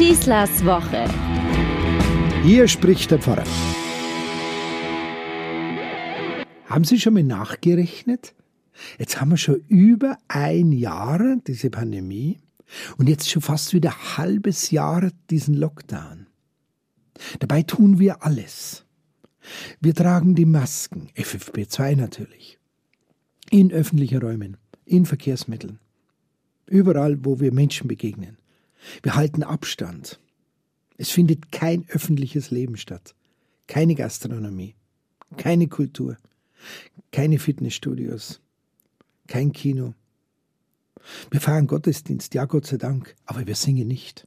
Schießlers Woche. Hier spricht der Pfarrer. Haben Sie schon mal nachgerechnet? Jetzt haben wir schon über ein Jahr diese Pandemie und jetzt schon fast wieder ein halbes Jahr diesen Lockdown. Dabei tun wir alles. Wir tragen die Masken, FFP2 natürlich, in öffentlichen Räumen, in Verkehrsmitteln, überall, wo wir Menschen begegnen. Wir halten Abstand. Es findet kein öffentliches Leben statt, keine Gastronomie, keine Kultur, keine Fitnessstudios, kein Kino. Wir feiern Gottesdienst, ja Gott sei Dank, aber wir singen nicht.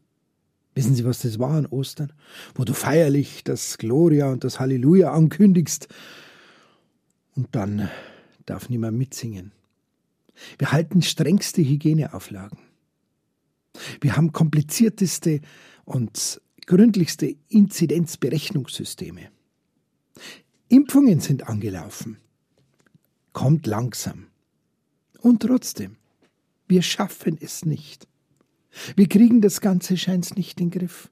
Wissen Sie, was das war an Ostern? Wo du feierlich das Gloria und das Halleluja ankündigst und dann darf niemand mitsingen. Wir halten strengste Hygieneauflagen. Wir haben komplizierteste und gründlichste Inzidenzberechnungssysteme. Impfungen sind angelaufen. Kommt langsam. Und trotzdem, wir schaffen es nicht. Wir kriegen das Ganze scheint nicht in den Griff.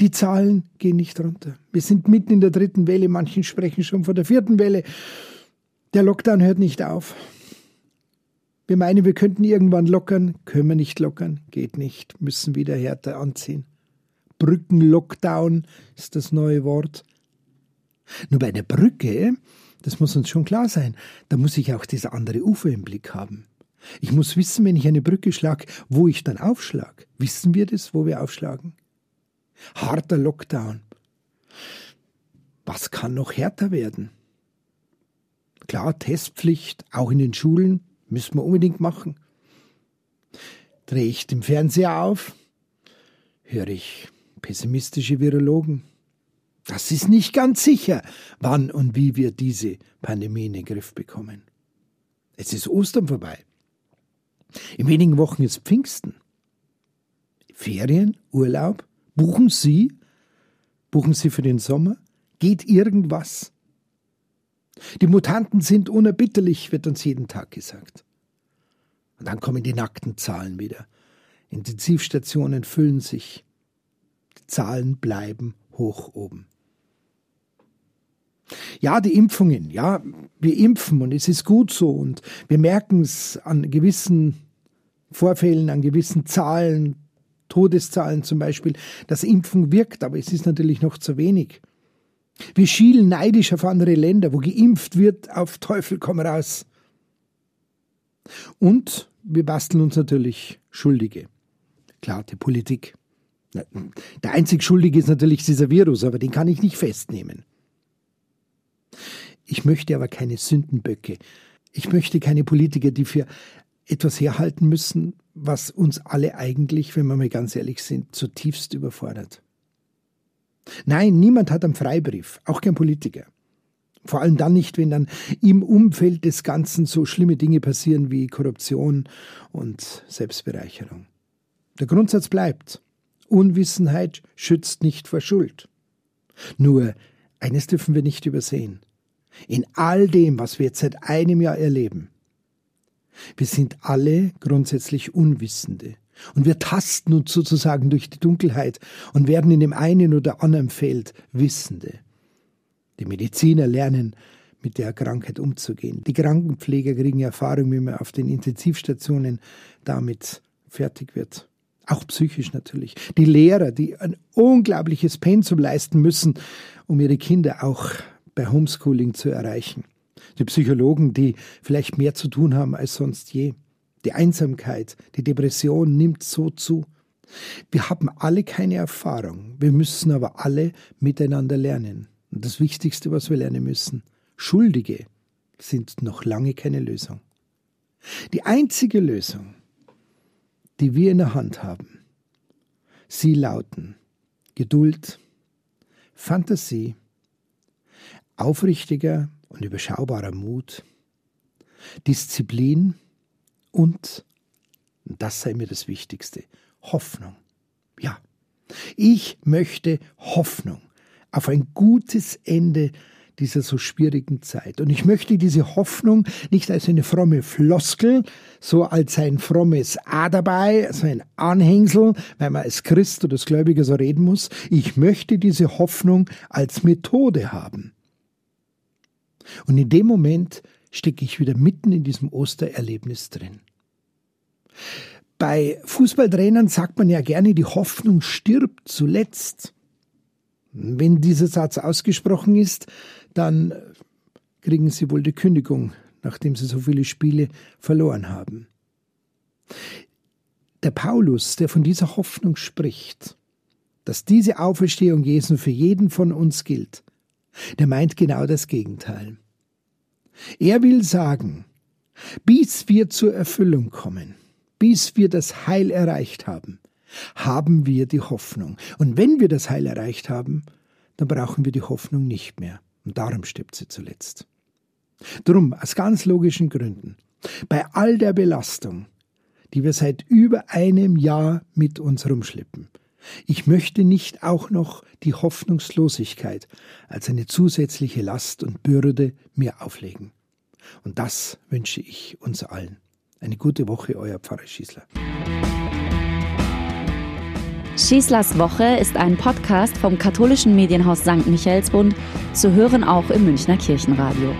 Die Zahlen gehen nicht runter. Wir sind mitten in der dritten Welle, manchen sprechen schon von der vierten Welle. Der Lockdown hört nicht auf. Wir meinen, wir könnten irgendwann lockern, können wir nicht lockern, geht nicht, müssen wieder härter anziehen. Brückenlockdown ist das neue Wort. Nur bei der Brücke, das muss uns schon klar sein, da muss ich auch das andere Ufer im Blick haben. Ich muss wissen, wenn ich eine Brücke schlage, wo ich dann aufschlag. Wissen wir das, wo wir aufschlagen? Harter Lockdown. Was kann noch härter werden? Klar, Testpflicht, auch in den Schulen, müssen wir unbedingt machen. Drehe ich den Fernseher auf, höre ich pessimistische Virologen. Das ist nicht ganz sicher, wann und wie wir diese Pandemie in den Griff bekommen. Es ist Ostern vorbei. In wenigen Wochen ist Pfingsten. Ferien, Urlaub, buchen Sie? Buchen Sie für den Sommer? Geht irgendwas? Die Mutanten sind unerbitterlich, wird uns jeden Tag gesagt. Und dann kommen die nackten Zahlen wieder. Intensivstationen füllen sich. Die Zahlen bleiben hoch oben. Ja, die Impfungen, ja, wir impfen und es ist gut so und wir merken es an gewissen Vorfällen, an gewissen Zahlen, Todeszahlen zum Beispiel, dass Impfen wirkt, aber es ist natürlich noch zu wenig. Wir schielen neidisch auf andere Länder, wo geimpft wird, auf Teufel komm raus. Und wir basteln uns natürlich Schuldige. Klar, die Politik. Der einzig Schuldige ist natürlich dieser Virus, aber den kann ich nicht festnehmen. Ich möchte aber keine Sündenböcke. Ich möchte keine Politiker, die für etwas herhalten müssen, was uns alle eigentlich, wenn wir mal ganz ehrlich sind, zutiefst überfordert. Nein, niemand hat einen Freibrief, auch kein Politiker. Vor allem dann nicht, wenn dann im Umfeld des Ganzen so schlimme Dinge passieren wie Korruption und Selbstbereicherung. Der Grundsatz bleibt, Unwissenheit schützt nicht vor Schuld. Nur, eines dürfen wir nicht übersehen. In all dem, was wir jetzt seit einem Jahr erleben, wir sind alle grundsätzlich Unwissende. Und wir tasten uns sozusagen durch die Dunkelheit und werden in dem einen oder anderen Feld Wissende. Die Mediziner lernen, mit der Krankheit umzugehen. Die Krankenpfleger kriegen Erfahrung, wie man auf den Intensivstationen damit fertig wird. Auch psychisch natürlich. Die Lehrer, die ein unglaubliches Pensum leisten müssen, um ihre Kinder auch bei Homeschooling zu erreichen. Die Psychologen, die vielleicht mehr zu tun haben als sonst je. Die Einsamkeit, die Depression nimmt so zu. Wir haben alle keine Erfahrung, wir müssen aber alle miteinander lernen. Und das Wichtigste, was wir lernen müssen, Schuldige sind noch lange keine Lösung. Die einzige Lösung, die wir in der Hand haben, sie lauten Geduld, Fantasie, aufrichtiger und überschaubarer Mut, Disziplin und, das sei mir das Wichtigste, Hoffnung. Ja, ich möchte Hoffnung auf ein gutes Ende dieser so schwierigen Zeit. Und ich möchte diese Hoffnung nicht als eine fromme Floskel, so als ein frommes A dabei, so ein Anhängsel, weil man als Christ oder als Gläubiger so reden muss. Ich möchte diese Hoffnung als Methode haben. Und in dem Moment stecke ich wieder mitten in diesem Ostererlebnis drin. Bei Fußballtrainern sagt man ja gerne, die Hoffnung stirbt zuletzt. Wenn dieser Satz ausgesprochen ist, dann kriegen sie wohl die Kündigung, nachdem sie so viele Spiele verloren haben. Der Paulus, der von dieser Hoffnung spricht, dass diese Auferstehung Jesu für jeden von uns gilt, der meint genau das Gegenteil. Er will sagen, bis wir zur Erfüllung kommen, bis wir das Heil erreicht haben, haben wir die Hoffnung. Und wenn wir das Heil erreicht haben, dann brauchen wir die Hoffnung nicht mehr. Und darum stirbt sie zuletzt. Drum, aus ganz logischen Gründen, bei all der Belastung, die wir seit über einem Jahr mit uns rumschleppen, ich möchte nicht auch noch die Hoffnungslosigkeit als eine zusätzliche Last und Bürde mir auflegen. Und das wünsche ich uns allen. Eine gute Woche, euer Pfarrer Schießler. Schießlers Woche ist ein Podcast vom katholischen Medienhaus St. Michaelsbund, zu hören auch im Münchner Kirchenradio.